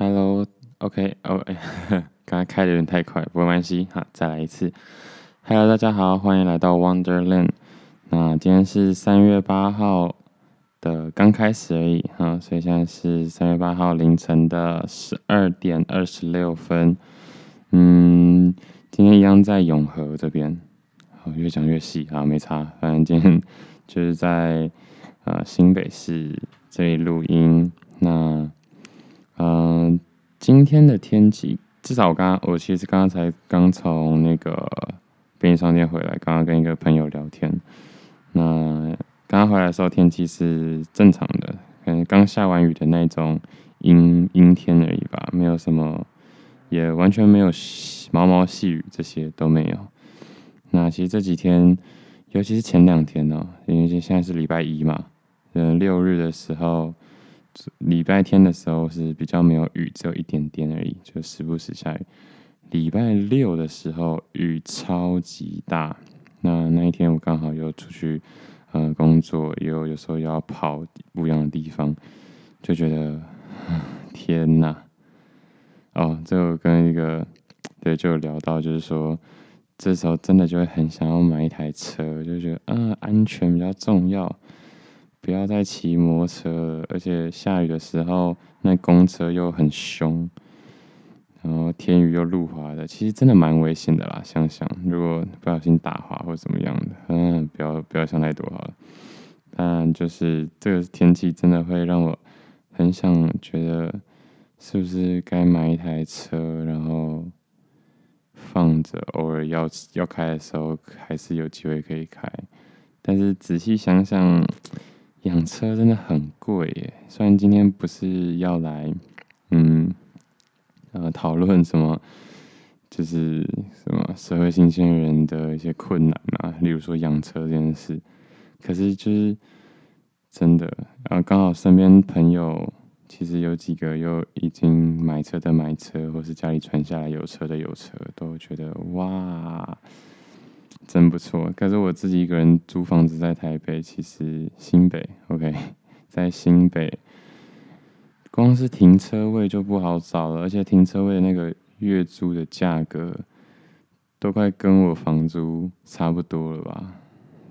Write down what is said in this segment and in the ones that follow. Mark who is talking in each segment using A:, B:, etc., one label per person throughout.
A: Hello，OK，哦，刚才开的有点太快，不过没关系，好，再来一次。Hello，大家好，欢迎来到 Wonderland。那今天是三月八号的刚开始而已，哈，所以现在是三月八号凌晨的十二点二十六分。嗯，今天一样在永和这边，好，越讲越细，啊，没差，反正今天就是在呃新北市这里录音。那嗯、今天的天气，至少我刚刚，我其实刚刚才刚从那个便利商店回来，刚刚跟一个朋友聊天。那刚刚回来的时候，天气是正常的，可能刚下完雨的那种阴阴天而已吧，没有什么，也完全没有毛毛细雨，这些都没有。那其实这几天，尤其是前两天呢、因为现在是礼拜一嘛，嗯，六日的时候。礼拜天的时候是比较没有雨，只有一点点而已，就时不时下雨。礼拜六的时候雨超级大，那那一天我刚好又出去呃工作，又有时候要跑不一样的地方，就觉得天哪！哦，这个跟一个对就聊到，就是说这时候真的就会很想要买一台车，就觉得啊安全比较重要。不要再骑摩托车了，而且下雨的时候，那公车又很凶，然后天雨又路滑的，其实真的蛮危险的啦。想想如果不小心打滑或怎么样的，嗯，不要不要想太多好了。但就是这个天气真的会让我很想觉得，是不是该买一台车，然后放着，偶尔要要开的时候还是有机会可以开。但是仔细想想。养车真的很贵耶，虽然今天不是要来，嗯，呃，讨论什么，就是什么社会新鲜人的一些困难啊，例如说养车这件事，可是就是真的，然后刚好身边朋友其实有几个又已经买车的买车，或是家里传下来有车的有车，都觉得哇。真不错，可是我自己一个人租房子在台北，其实新北，OK，在新北，光是停车位就不好找了，而且停车位那个月租的价格都快跟我房租差不多了吧，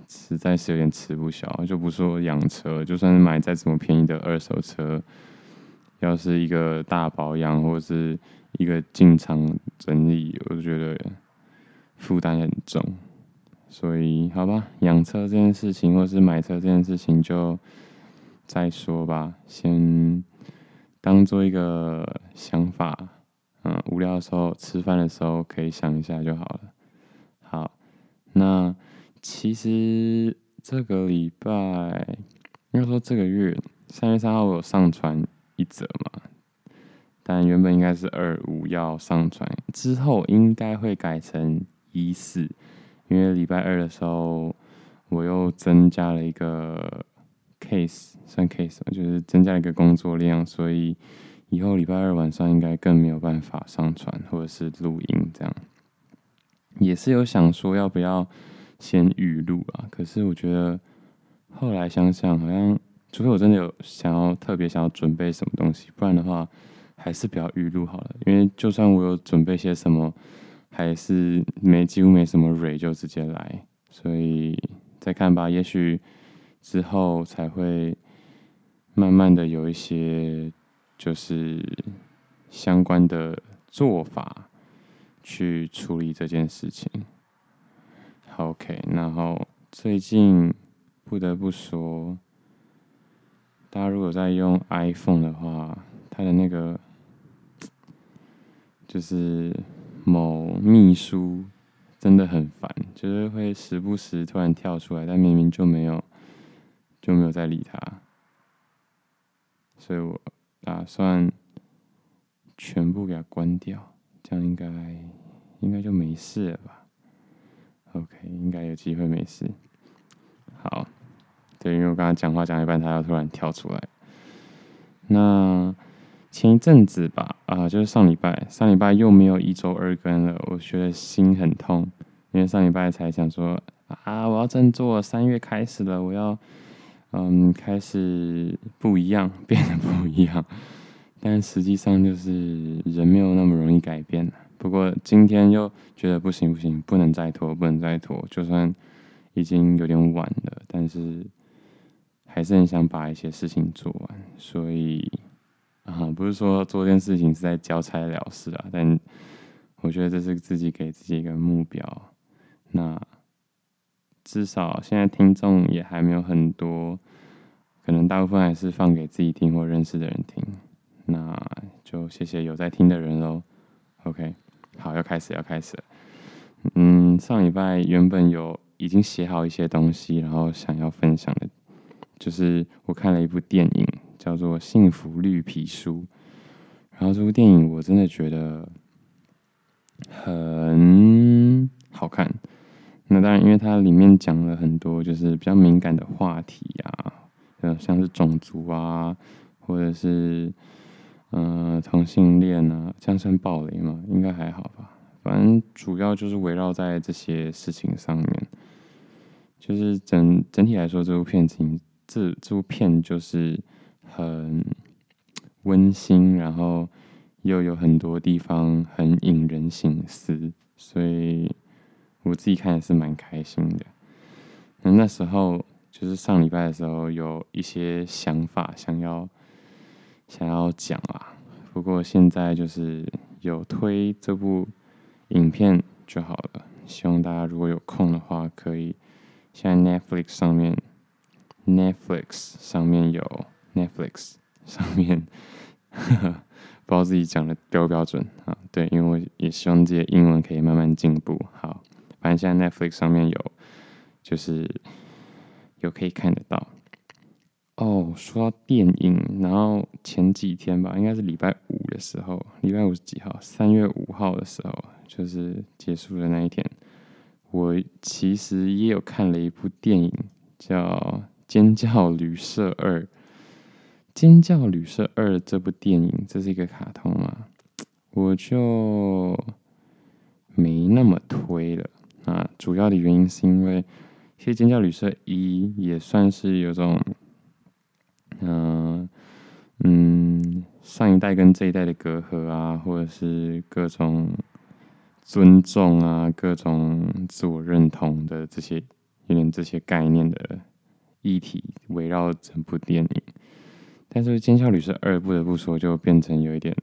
A: 实在是有点吃不消。就不说养车，就算是买再怎么便宜的二手车，要是一个大保养或者是一个进厂整理，我就觉得负担很重。所以，好吧，养车这件事情，或是买车这件事情，就再说吧，先当做一个想法，嗯，无聊的时候、吃饭的时候可以想一下就好了。好，那其实这个礼拜，应该说这个月三月三号我有上传一则嘛，但原本应该是二五要上传，之后应该会改成一四。因为礼拜二的时候，我又增加了一个 case，算 case，就是增加了一个工作量，所以以后礼拜二晚上应该更没有办法上传或者是录音这样。也是有想说要不要先预录啊，可是我觉得后来想想，好像除非我真的有想要特别想要准备什么东西，不然的话还是不要预录好了。因为就算我有准备些什么。还是没几乎没什么蕊，就直接来，所以再看吧。也许之后才会慢慢的有一些就是相关的做法去处理这件事情。OK，然后最近不得不说，大家如果在用 iPhone 的话，它的那个就是。某秘书真的很烦，就是会时不时突然跳出来，但明明就没有就没有在理他，所以我打算全部给他关掉，这样应该应该就没事了吧？OK，应该有机会没事。好，对，因为我刚刚讲话讲一半，他要突然跳出来，那。前一阵子吧，啊、就是上礼拜，上礼拜又没有一周二更了，我觉得心很痛，因为上礼拜才想说，啊，我要振作，三月开始了，我要，嗯，开始不一样，变得不一样，但实际上就是人没有那么容易改变。不过今天又觉得不行不行，不能再拖，不能再拖。就算已经有点晚了，但是还是很想把一些事情做完。所以啊，不是说做这件事情是在交差了事啊，但我觉得这是自己给自己一个目标。那至少现在听众也还没有很多，可能大部分还是放给自己听或认识的人听。那就谢谢有在听的人喽。OK。好，要开始，要开始。嗯，上礼拜原本有已经写好一些东西，然后想要分享的，就是我看了一部电影，叫做《幸福绿皮书》。然后这部电影我真的觉得很好看。那当然，因为它里面讲了很多就是比较敏感的话题啊，呃，像是种族啊，或者是。嗯、呃，同性恋啊，这样算暴雷吗？应该还好吧。反正主要就是围绕在这些事情上面。就是整整体来说，这部片子，这这部片就是很温馨，然后又有很多地方很引人省思，所以我自己看也是蛮开心的。那那时候就是上礼拜的时候，有一些想法想要。想要讲啊，不过现在就是有推这部影片就好了。希望大家如果有空的话，可以现在 Netflix 上面，Netflix 上面有 Netflix 上面，呵呵，不知道自己讲的标不标准啊？对，因为我也希望自己的英文可以慢慢进步。好，反正现在 Netflix 上面有，就是有可以看得到。哦，说到电影，然后前几天吧，应该是礼拜五的时候，礼拜五是几号？三月五号的时候，就是结束的那一天。我其实也有看了一部电影，叫《尖叫旅社二》。《尖叫旅社二》这部电影，这是一个卡通嘛，我就没那么推了啊。主要的原因是因为，其实《尖叫旅社一》也算是有种。嗯嗯，上一代跟这一代的隔阂啊，或者是各种尊重啊，各种自我认同的这些有点这些概念的议题围绕整部电影。但是《尖叫旅社二》不得不说，就变成有一点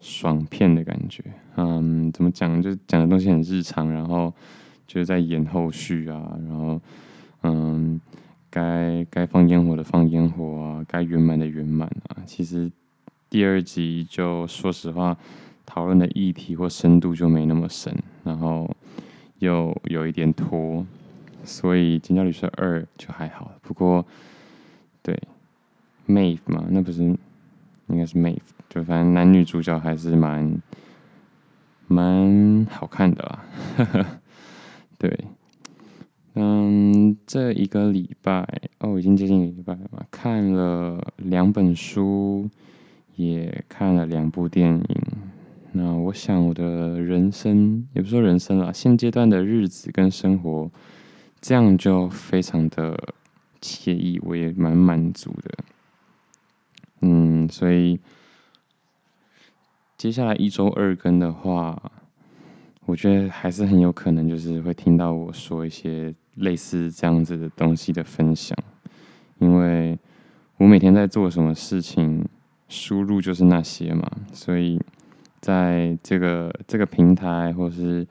A: 爽片的感觉。嗯，怎么讲？就讲的东西很日常，然后就是在演后续啊，然后嗯。该该放烟火的放烟火啊，该圆满的圆满啊。其实第二集就说实话，讨论的议题或深度就没那么深，然后又有一点拖，所以《尖叫旅社二》就还好。不过对 Mave 嘛，那不是应该是 Mave，就反正男女主角还是蛮蛮好看的啦。呵呵，对。嗯，这一个礼拜哦，已经接近一个礼拜了嘛。看了两本书，也看了两部电影。那我想我的人生，也不说人生啦，现阶段的日子跟生活，这样就非常的惬意，我也蛮满足的。嗯，所以接下来一周二更的话，我觉得还是很有可能，就是会听到我说一些。类似这样子的东西的分享，因为我每天在做什么事情，输入就是那些嘛，所以在这个这个平台或是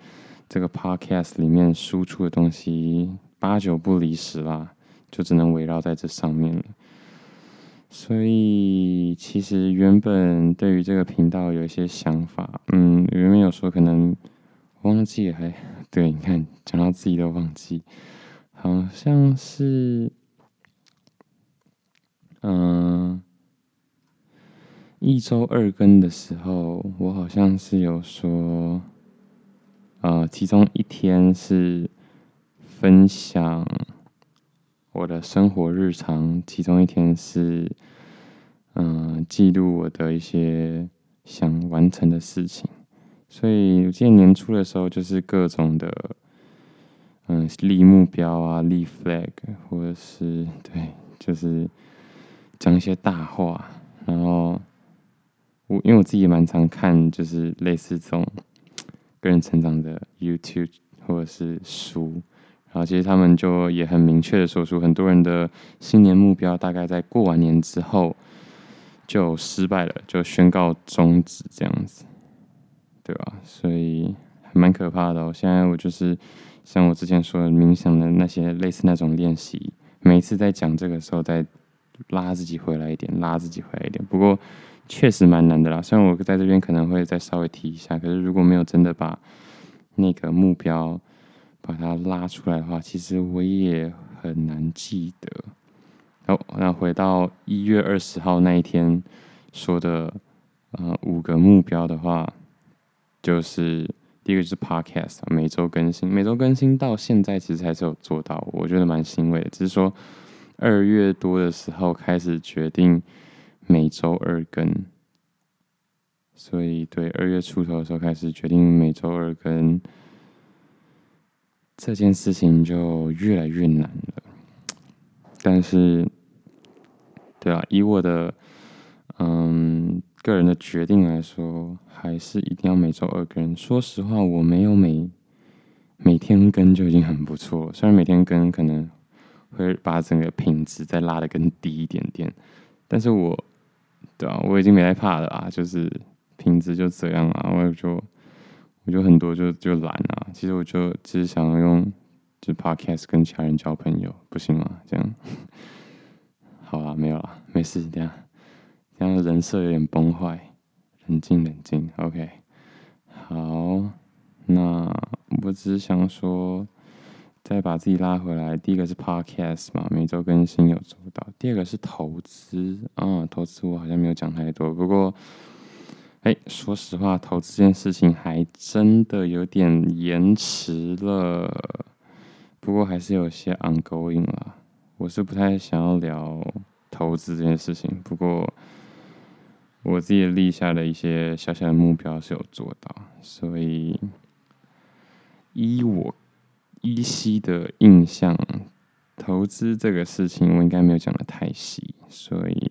A: 这个 podcast 里面输出的东西，八九不离十啦，就只能围绕在这上面了。所以其实原本对于这个频道有一些想法，嗯，原本有说可能忘记还对，你看讲到自己都忘记。好像是，嗯，一周二更的时候，我好像是有说，呃，其中一天是分享我的生活日常，其中一天是，嗯，记录我的一些想完成的事情。所以我记得年初的时候，就是各种的。嗯，立目标啊，立 flag，或者是对，就是讲一些大话，然后我因为我自己也蛮常看，就是类似这种个人成长的 YouTube 或者是书，然后其实他们就也很明确的说出，很多人的新年目标大概在过完年之后就失败了，就宣告终止这样子，对吧？所以蛮可怕的哦。现在我就是像我之前说的冥想的那些类似那种练习，每一次在讲这个时候，再拉自己回来一点，拉自己回来一点。不过。确实蛮难的啦，虽然我在这边可能会再稍微提一下，可是如果没有真的把那个目标把它拉出来的话，其实我也很难记得。好，那回到一月二十号那一天说的，呃，五个目标的话，就是第一个就是 Podcast 每周更新，每周更新到现在其实还是有做到，我觉得蛮欣慰的。只是说二月多的时候开始决定。每周二更，所以对二月出头的时候开始决定每周二更，这件事情就越来越难了。但是，对啊，以我的嗯个人的决定来说，还是一定要每周二更。说实话，我没有每每天更就已经很不错，虽然每天更可能会把整个品质再拉得更低一点点，但是我。对啊，我已经没害怕了啊，就是品质就这样啊，我也就我就很多就就懒啊。其实我就只是想要用就 podcast 跟其他人交朋友，不行吗？这样 好啊，没有啦，没事，这样这样人设有点崩坏，冷静冷静，OK。好，那我只是想说。再把自己拉回来，第一个是 Podcast 嘛，每周更新有做到。第二个是投资啊，投资我好像没有讲太多。不过，哎，说实话，投资这件事情还真的有点延迟了。不过还是有些 ongoing 啦。我是不太想要聊投资这件事情。不过，我自己立下的一些小小的目标是有做到，所以依我。依稀的印象，投资这个事情我应该没有讲得太细，所以，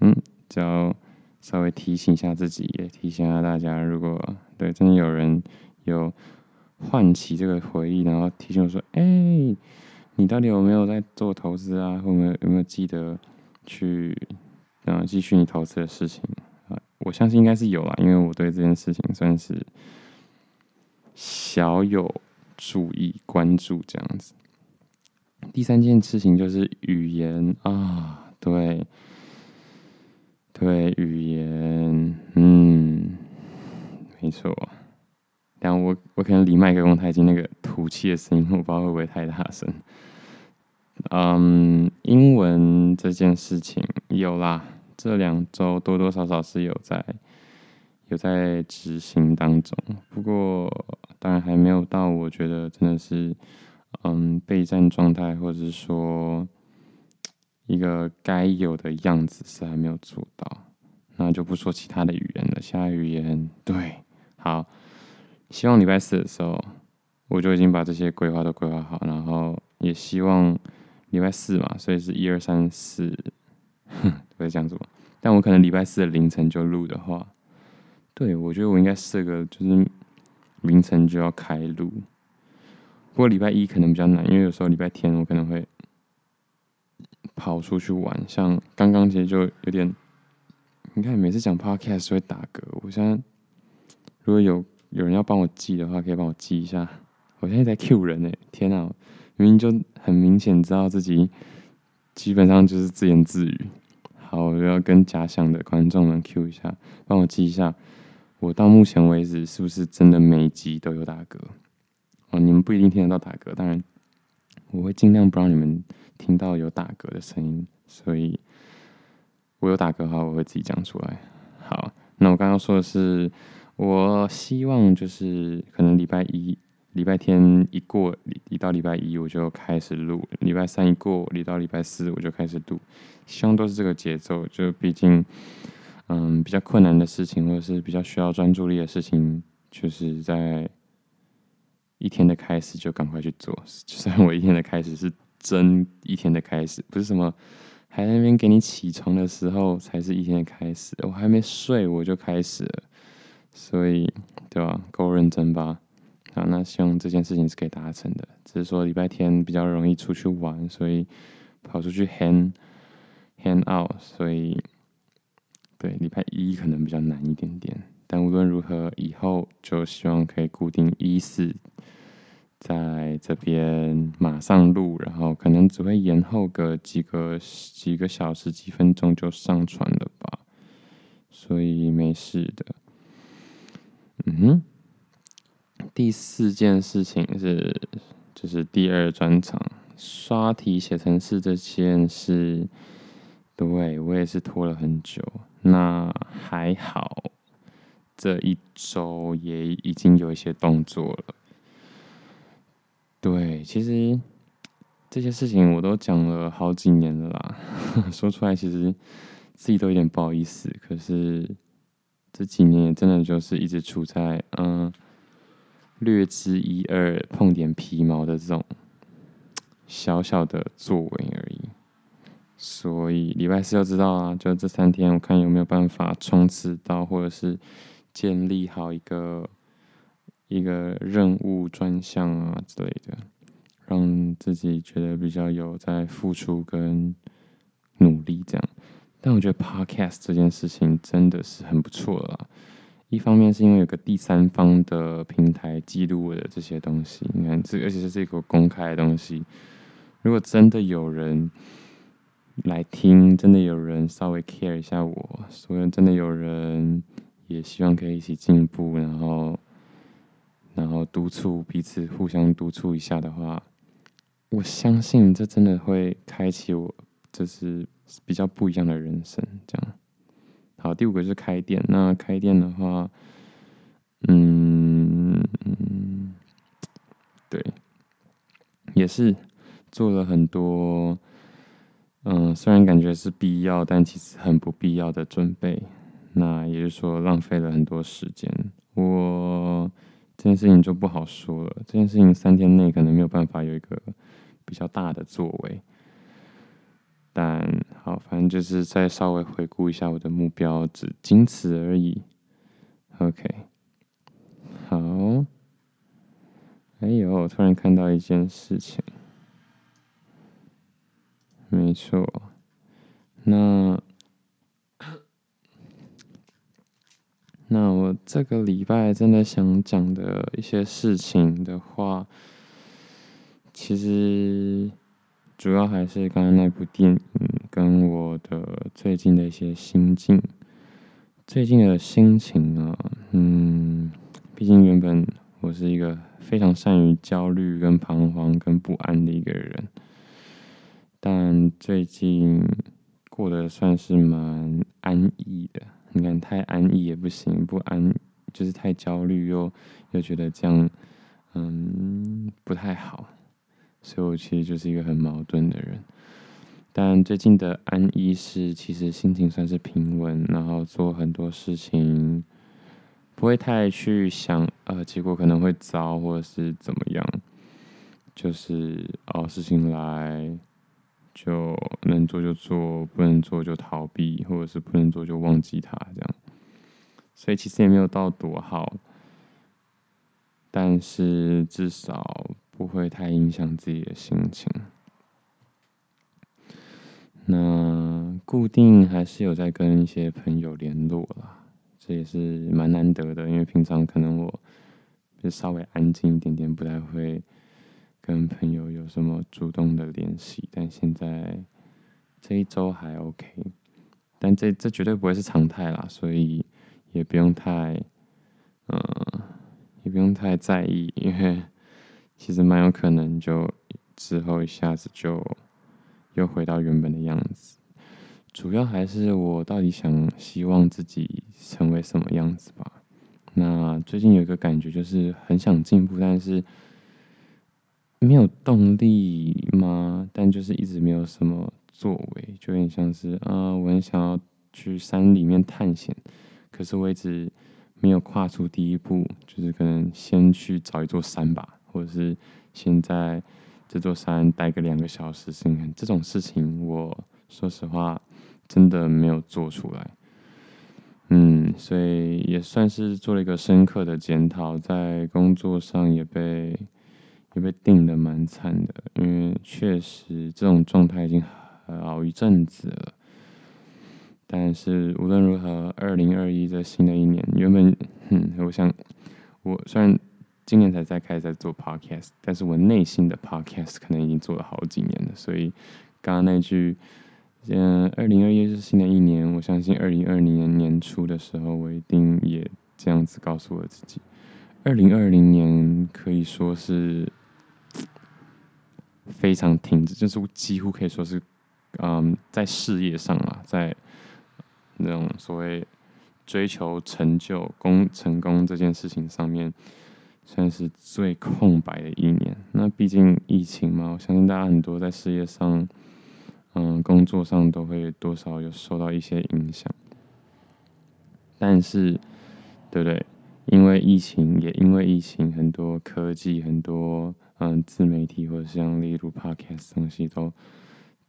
A: 嗯，只要稍微提醒一下自己，也提醒一下大家，如果对真的有人有唤起这个回忆，然后提醒我说，哎、你到底有没有在做投资啊？或有没有有没有记得去，嗯，继续你投资的事情啊？我相信应该是有啦，因为我对这件事情算是小有。注意关注这样子。第三件事情就是语言啊，对，对，语言，嗯，没错。但我我可能离麦克风太近，那个吐气的声音我不知道会不会太大声。嗯，英文这件事情有啦，这两周多多少少是有在有在执行当中，不过。当然还没有到，我觉得真的是，嗯，备战状态，或者是说一个该有的样子是还没有做到。那就不说其他的语言了，其他语言 对，好，希望礼拜四的时候我就已经把这些规划都规划好，然后也希望礼拜四嘛，所以是一二三四，哼，不会这样子吧？但我可能礼拜四的凌晨就录的话，对，我觉得我应该设个就是。凌晨就要开录，不过礼拜一可能比较难，因为有时候礼拜天我可能会跑出去玩，像刚刚其实就有点，你看每次讲 podcast 会打嗝，我现在如果有有人要帮我记的话，可以帮我记一下。我现在在 Q 人呢，天哪，明明就很明显知道自己基本上就是自言自语。好，我要跟假想的观众们 Q 一下，帮我记一下。我到目前为止是不是真的每集都有打嗝？哦，你们不一定听得到打嗝，当然我会尽量不让你们听到有打嗝的声音。所以，我有打嗝的话，我会自己讲出来。好，那我刚刚说的是，我希望就是可能礼拜一、礼拜天一过，一到礼拜一我就开始录；礼拜三一过，一到礼拜四我就开始录。希望都是这个节奏，就毕竟。嗯，比较困难的事情，或者是比较需要专注力的事情，就是在一天的开始就赶快去做。就算我一天的开始是真一天的开始，不是什么还在那边给你起床的时候，才是一天的开始。我还没睡，我就开始了，所以，对吧？够认真吧？好，那希望这件事情是可以达成的。只是说礼拜天比较容易出去玩，所以跑出去 hang hang out，所以对礼拜一可能比较难一点点。但无论如何，以后就希望可以固定一四。在这边马上录，然后可能只会延后个几个几个小时、几分钟就上传了吧，所以没事的。嗯，第四件事情是，就是第二专场刷题写程式这件事，对，我也是拖了很久，那还好，这一周也已经有一些动作了。对，其实这些事情我都讲了好几年了啦，说出来其实自己都有点不好意思。可是这几年真的就是一直处在嗯略知一二、碰点皮毛的这种小小的作为而已。所以礼拜四就知道啊，就这三天我看有没有办法冲刺到，或者是建立好一个。一个任务专项啊之类的，让自己觉得比较有在付出跟努力这样。但我觉得 Podcast 这件事情真的是很不错了。一方面是因为有个第三方的平台记录我的这些东西，你看这而且是这个公开的东西。如果真的有人来听，真的有人稍微 care 一下我，所以真的有人也希望可以一起进步，然后。然后督促彼此，互相督促一下的话，我相信这真的会开启我，就是比较不一样的人生。这样，好，第五个是开店。那开店的话，嗯，对，也是做了很多，嗯，虽然感觉是必要，但其实很不必要的准备。那也就是说，浪费了很多时间。我。这件事情就不好说了。这件事情三天内可能没有办法有一个比较大的作为，但好，反正就是再稍微回顾一下我的目标，只仅此而已。OK，好。哎呦，突然看到一件事情，没错，那。那我这个礼拜真的想讲的一些事情的话，其实主要还是刚刚那部电影跟我的最近的一些心境。最近的心情啊，嗯，毕竟原本我是一个非常善于焦虑、跟彷徨、跟不安的一个人，但最近过得算是蛮安逸的。你看，太安逸也不行，不安就是太焦虑，又又觉得这样，嗯，不太好。所以我其实就是一个很矛盾的人。但最近的安逸是，其实心情算是平稳，然后做很多事情不会太去想，呃，结果可能会糟或者是怎么样，就是哦，事情来。就能做就做，不能做就逃避，或者是不能做就忘记它，这样。所以其实也没有到多好，但是至少不会太影响自己的心情。那固定还是有在跟一些朋友联络啦，这也是蛮难得的，因为平常可能我就稍微安静一点点，不太会。跟朋友有什么主动的联系，但现在这一周还 OK，但这这绝对不会是常态啦，所以也不用太，嗯，也不用太在意，因为其实蛮有可能就之后一下子就又回到原本的样子。主要还是我到底想希望自己成为什么样子吧。那最近有一个感觉就是很想进步，但是。没有动力吗？但就是一直没有什么作为，就有点像是啊，我很想要去山里面探险，可是我一直没有跨出第一步，就是可能先去找一座山吧，或者是先在这座山待个两个小时，先看这种事情，我说实话，真的没有做出来。嗯，所以也算是做了一个深刻的检讨，在工作上也被也被定的蛮惨的，因为确实这种状态已经好一阵子了。但是无论如何，二零二一这新的一年，原本，嗯，我想，我虽然今年才在开始在做 podcast，但是我内心的 podcast 可能已经做了好几年了。所以刚刚那句，嗯，二零二一是新的一年，我相信二零二零年年初的时候，我一定也这样子告诉我自己。二零二零年可以说是非常停滞，就是几乎可以说是，嗯，在事业上啊，在那种所谓追求成就、功成功这件事情上面，算是最空白的一年。那毕竟疫情嘛，我相信大家很多在事业上，嗯，工作上都会多少有受到一些影响。但是，对不对？因为疫情，也因为疫情，很多科技、很多嗯自媒体或者像例如 Podcast 东西都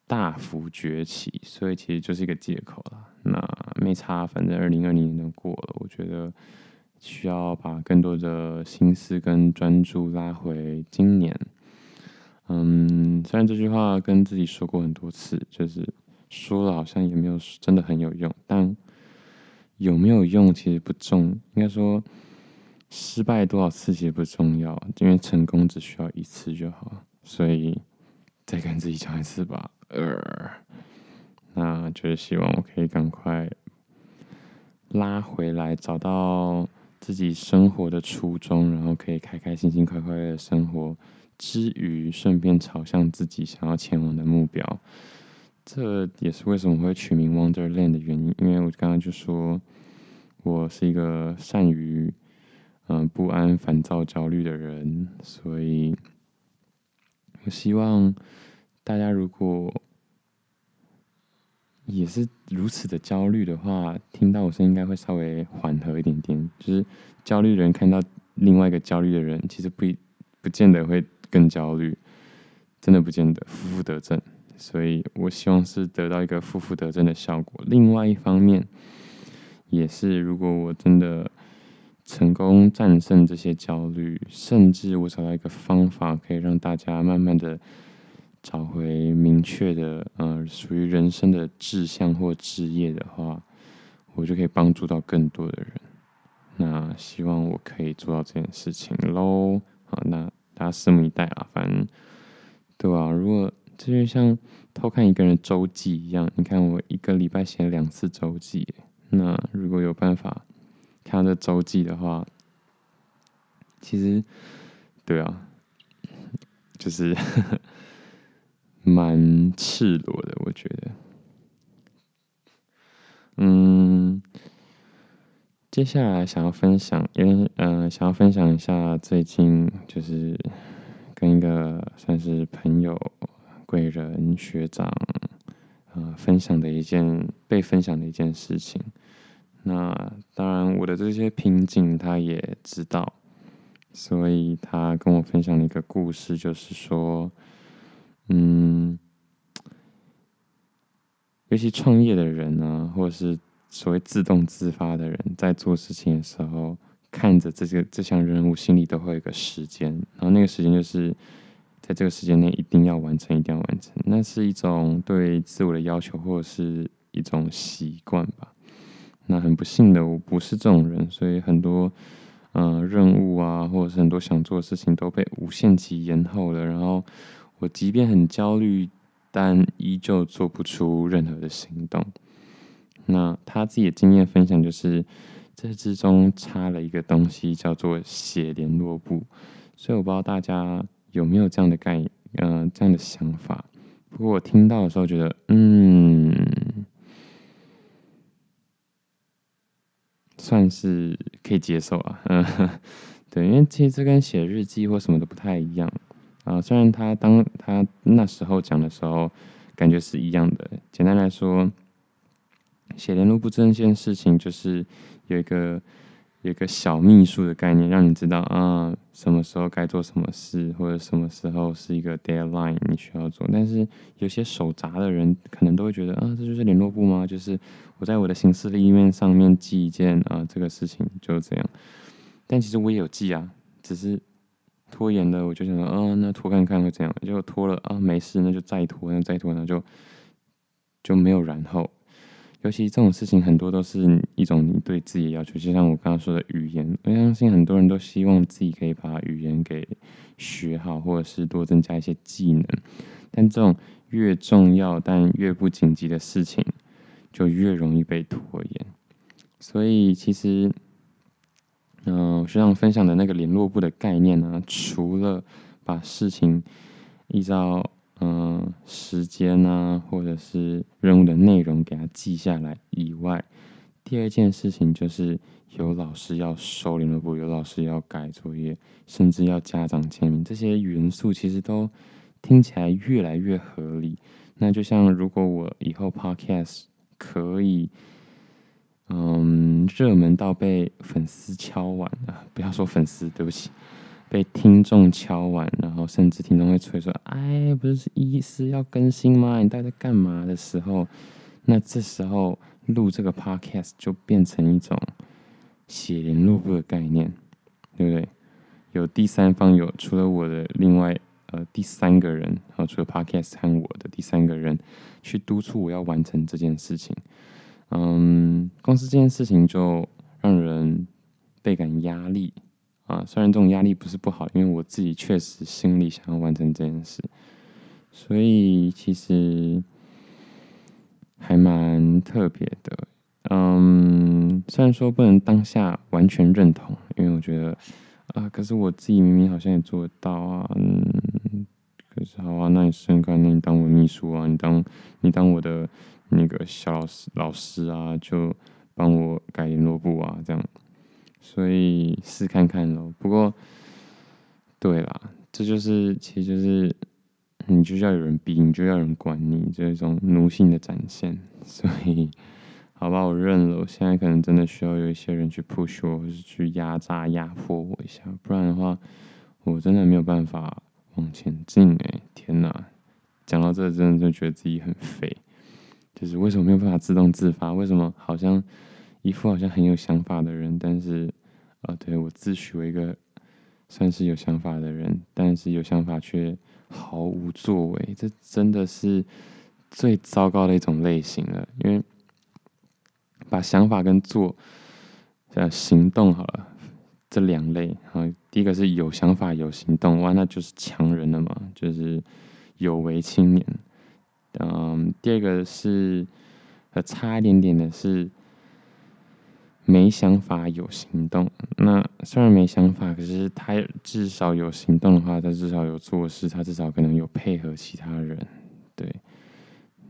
A: 大幅崛起，所以其实就是一个借口了。那没差，反正二零二零年都过了，我觉得需要把更多的心思跟专注拉回今年。嗯，虽然这句话跟自己说过很多次，就是说了好像也没有真的很有用，但有没有用其实不重，应该说失败多少次其实不重要，因为成功只需要一次就好。所以再跟自己讲一次吧。呃，那就是希望我可以赶快拉回来，找到自己生活的初衷，然后可以开开心心、快快乐乐生活之余，顺便朝向自己想要前往的目标。这也是为什么会取名 Wonderland 的原因，因为我刚刚就说我是一个善于嗯、不安、烦躁、焦虑的人，所以我希望。大家如果也是如此的焦虑的话，听到我声音应该会稍微缓和一点点。就是焦虑的人看到另外一个焦虑的人，其实不不见得会更焦虑，真的不见得，负负得正。所以我希望是得到一个负负得正的效果。另外一方面，也是如果我真的成功战胜这些焦虑，甚至我找到一个方法，可以让大家慢慢的。找回明确的，呃，属于人生的志向或职业的话，我就可以帮助到更多的人。那希望我可以做到这件事情喽。好，那大家拭目以待啊。反正，对吧？如果这就像偷看一个人周记一样，你看我一个礼拜写了两次周记。那如果有办法看到这周记的话，其实，对啊，就是。蛮赤裸的，我觉得。嗯，接下来想要分享，因为呃，想要分享一下最近就是跟一个算是朋友、贵人、学长，呃，分享的一件被分享的一件事情。那当然，我的这些瓶颈他也知道，所以他跟我分享了一个故事，就是说。嗯，尤其创业的人啊，或者是所谓自动自发的人，在做事情的时候，看着这个这项任务，心里都会有一个时间，然后那个时间就是在这个时间内一定要完成，一定要完成。那是一种对自我的要求，或者是一种习惯吧。那很不幸的，我不是这种人，所以很多嗯、呃、任务啊，或者是很多想做的事情都被无限期延后了，然后。我即便很焦虑，但依旧做不出任何的行动。那他自己的经验分享就是，这之中插了一个东西，叫做写联络簿。所以我不知道大家有没有这样的概念，嗯、呃，这样的想法。不过我听到的时候觉得，嗯，算是可以接受啊。嗯，对，因为其实这跟写日记或什么都不太一样。啊，虽然他当他那时候讲的时候，感觉是一样的。简单来说，写联络簿这件事情，就是有一个有一个小秘书的概念，让你知道啊，什么时候该做什么事，或者什么时候是一个 deadline 你需要做。但是有些手杂的人可能都会觉得啊，这就是联络簿吗？就是我在我的行事历面上面记一件啊，这个事情就这样。但其实我也有记啊，只是拖延的，我就想说啊，那拖看看会怎样？结果拖了啊，没事，那就再拖，那再拖，那就就没有然后。尤其这种事情，很多都是一种你对自己的要求，就像我刚刚说的语言，我相信很多人都希望自己可以把语言给学好，或者是多增加一些技能。但这种越重要但越不紧急的事情，就越容易被拖延。所以其实，嗯、呃，学长分享的那个联络部的概念呢、除了把事情依照嗯，时间啊，或者是任务的内容给他记下来以外，第二件事情就是有老师要收联络簿，有老师要改作业，甚至要家长签名，这些元素其实都听起来越来越合理。那就像如果我以后 Podcast 可以，嗯，热门到被粉丝敲碗了，不要说粉丝，对不起。被听众敲完，然后甚至听众会催说：“哎，不是医师要更新吗？你到底在干嘛？”的时候，那这时候录这个 podcast 就变成一种写联络簿的概念，对不对？有第三方，有除了我的另外呃第三个人，然后除了 podcast 和我的第三个人去督促我要完成这件事情。嗯，光是这件事情就让人倍感压力。啊，虽然这种压力不是不好，因为我自己确实心里想要完成这件事，所以其实还蛮特别的。嗯，虽然说不能当下完全认同，因为我觉得啊，可是我自己明明好像也做得到啊。嗯，可是好啊，那你试试看，那你当我秘书啊，你当你当我的那个小老师老师啊，就帮我改联络簿啊，这样。所以试看看喽。不过，对啦，这就是其实就是你就要有人逼，你就要有人管你，这种奴性的展现。所以，好吧，我认了。我现在可能真的需要有一些人去 push 我，或是去压榨、压迫我一下，不然的话，我真的没有办法往前进。哎，天哪！讲到这，真的就觉得自己很废。就是为什么没有办法自动自发？为什么好像？一副好像很有想法的人，但是，啊、对，我自诩为一个算是有想法的人，但是有想法却毫无作为，这真的是最糟糕的一种类型了。因为把想法跟做，呃，行动好了，这两类，啊，第一个是有想法有行动，哇，那就是强人了嘛，就是有为青年。嗯，第二个是，呃，差一点点的是。没想法有行动，那虽然没想法，可是他至少有行动的话，他至少有做事，他至少可能有配合其他人，对，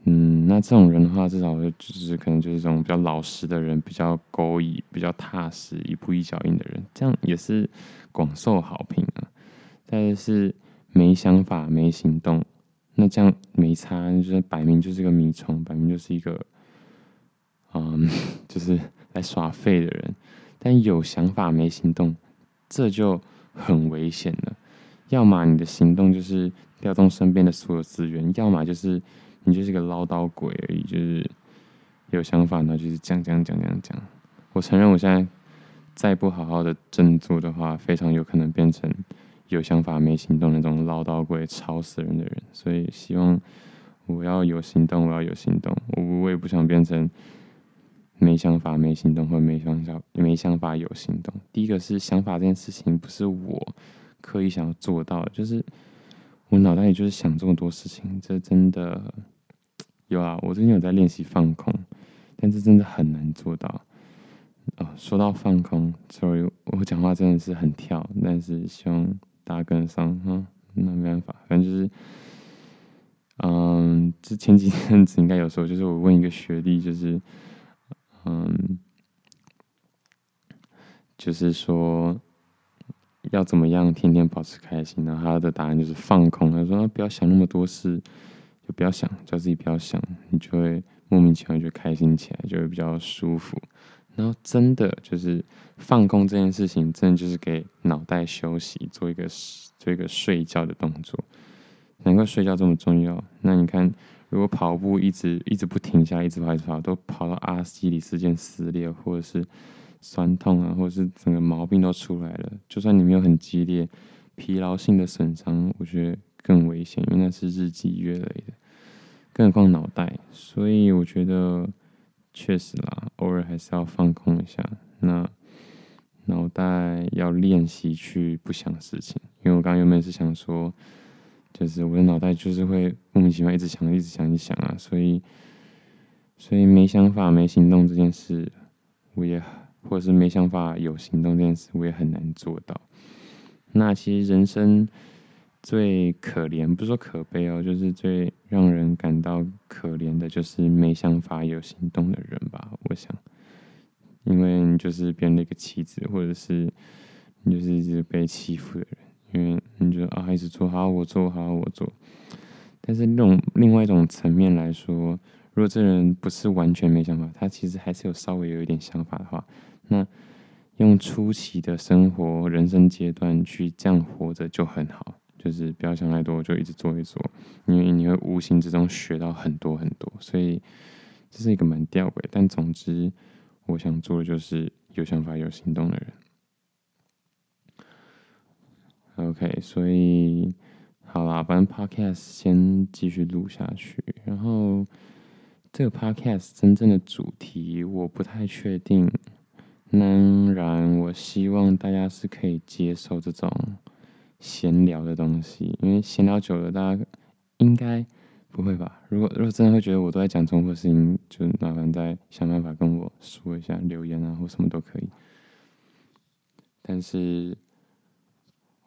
A: 嗯，那这种人的话，至少就是可能就是这种比较老实的人，比较勾引，比较踏实，一步一脚印的人，这样也是广受好评啊。再是没想法没行动，那这样没差，就是摆明就是个米虫，摆明就是一个，嗯，就是。来耍废的人，但有想法没行动，这就很危险了。要么你的行动就是调动身边的所有资源，要么就是你就是个唠叨鬼而已。就是有想法呢，就是讲讲讲讲讲。我承认，我现在再不好好的振作的话，非常有可能变成有想法没行动那种唠叨鬼、吵死人的人。所以希望我要有行动，我要有行动。我我也不想变成。没想法没行动，或没想法没想法有行动。第一个是想法这件事情不是我刻意想要做到，就是我脑袋里就是想这么多事情，这真的有啊。我最近有在练习放空，但是真的很难做到。哦，说到放空，sorry，我讲话真的是很跳，但是希望大家跟上哈。那没办法，反正就是，嗯，之前几阵子应该有时候，就是我问一个学弟，就是。嗯，就是说要怎么样天天保持开心？然后他的答案就是放空。他说：“不要想那么多事，就不要想，叫自己不要想，你就会莫名其妙就开心起来，就会比较舒服。”然后真的就是放空这件事情，真的就是给脑袋休息，做一个做一个睡觉的动作。难怪睡觉这么重要。那你看，如果跑步一直一直不停下，一直跑一直跑，都跑到阿基里斯腱撕裂，或者是酸痛啊，或者是整个毛病都出来了，就算你没有很激烈疲劳性的损伤，我觉得更危险，因为那是日积月累的。更何况脑袋，所以我觉得。确实啦，偶尔还是要放空一下。那脑袋要练习去不想事情，因为我刚刚原本是想说，就是我的脑袋就是会莫名其妙一直想、一直想、一直想啊，所以，所以没想法、没行动这件事，我也或者是没想法、有行动这件事，我也很难做到。那其实人生。最可怜，不是说可悲哦，就是最让人感到可怜的，就是没想法、有行动的人吧。我想，因为你就是别人的一个棋子，或者是你就是一直被欺负的人，因为你觉得啊，一直做好我做好我做。但是那种另外一种层面来说，如果这人不是完全没想法，他其实还是有稍微有一点想法的话，那用初期的生活、人生阶段去这样活着就很好。就是不要想太多，就一直做一做，因为你会无形之中学到很多很多，所以这是一个蛮吊诡。但总之，我想做的就是有想法、有行动的人。OK，所以好啦，反正 Podcast 先继续录下去。然后这个 Podcast 真正的主题我不太确定，当然我希望大家是可以接受这种。闲聊的东西，因为闲聊久了，大家应该不会吧？如果如果真的会觉得我都在讲重复事情，就麻烦再想办法跟我说一下，留言啊或什么都可以。但是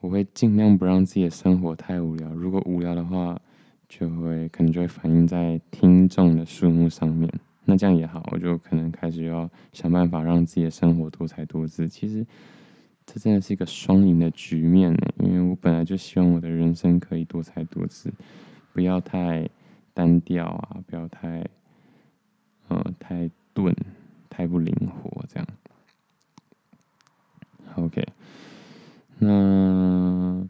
A: 我会尽量不让自己的生活太无聊。如果无聊的话，就会可能就会反映在听众的数目上面。那这样也好，我就可能开始要想办法让自己的生活多才多姿。其实。这真的是一个双赢的局面呢，因为我本来就希望我的人生可以多才多姿，不要太单调啊，不要太，呃，太钝，太不灵活这样。OK，那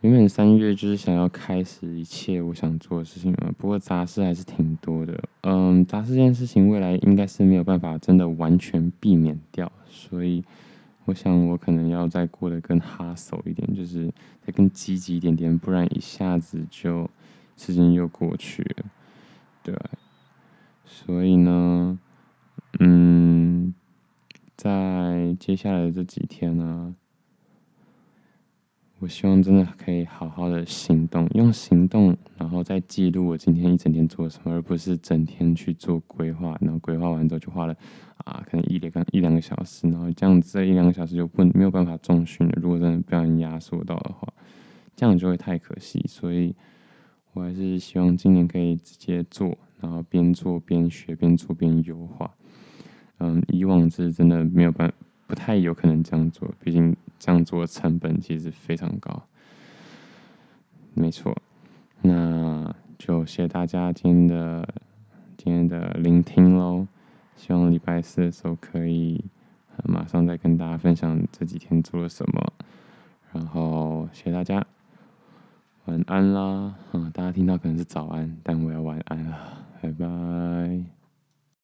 A: 原本三月就是想要开始一切我想做的事情嘛，不过杂事还是挺多的。嗯，杂事这件事情未来应该是没有办法真的完全避免掉，所以。我想，我可能要再过得更哈手一点，就是再更积极一点点，不然一下子就事情又过去了，对。所以呢，嗯，在接下来的这几天呢。我希望真的可以好好的行动，用行动，然后再记录我今天一整天做什么，而不是整天去做规划，然后规划完之后就花了啊，可能一两一两个小时，然后这样子这一两个小时就不没有办法重训了。如果真的不小心压缩到的话，这样就会太可惜。所以我还是希望今年可以直接做，然后边做边学，边做边优化。嗯，以往是真的没有办法。不太有可能这样做，毕竟这样做的成本其实非常高。没错，那就谢谢大家今天的今天的聆听喽。希望礼拜四的时候可以马上再跟大家分享这几天做了什么。然后谢谢大家，晚安啦！啊，大家听到可能是早安，但我要晚安了，拜拜。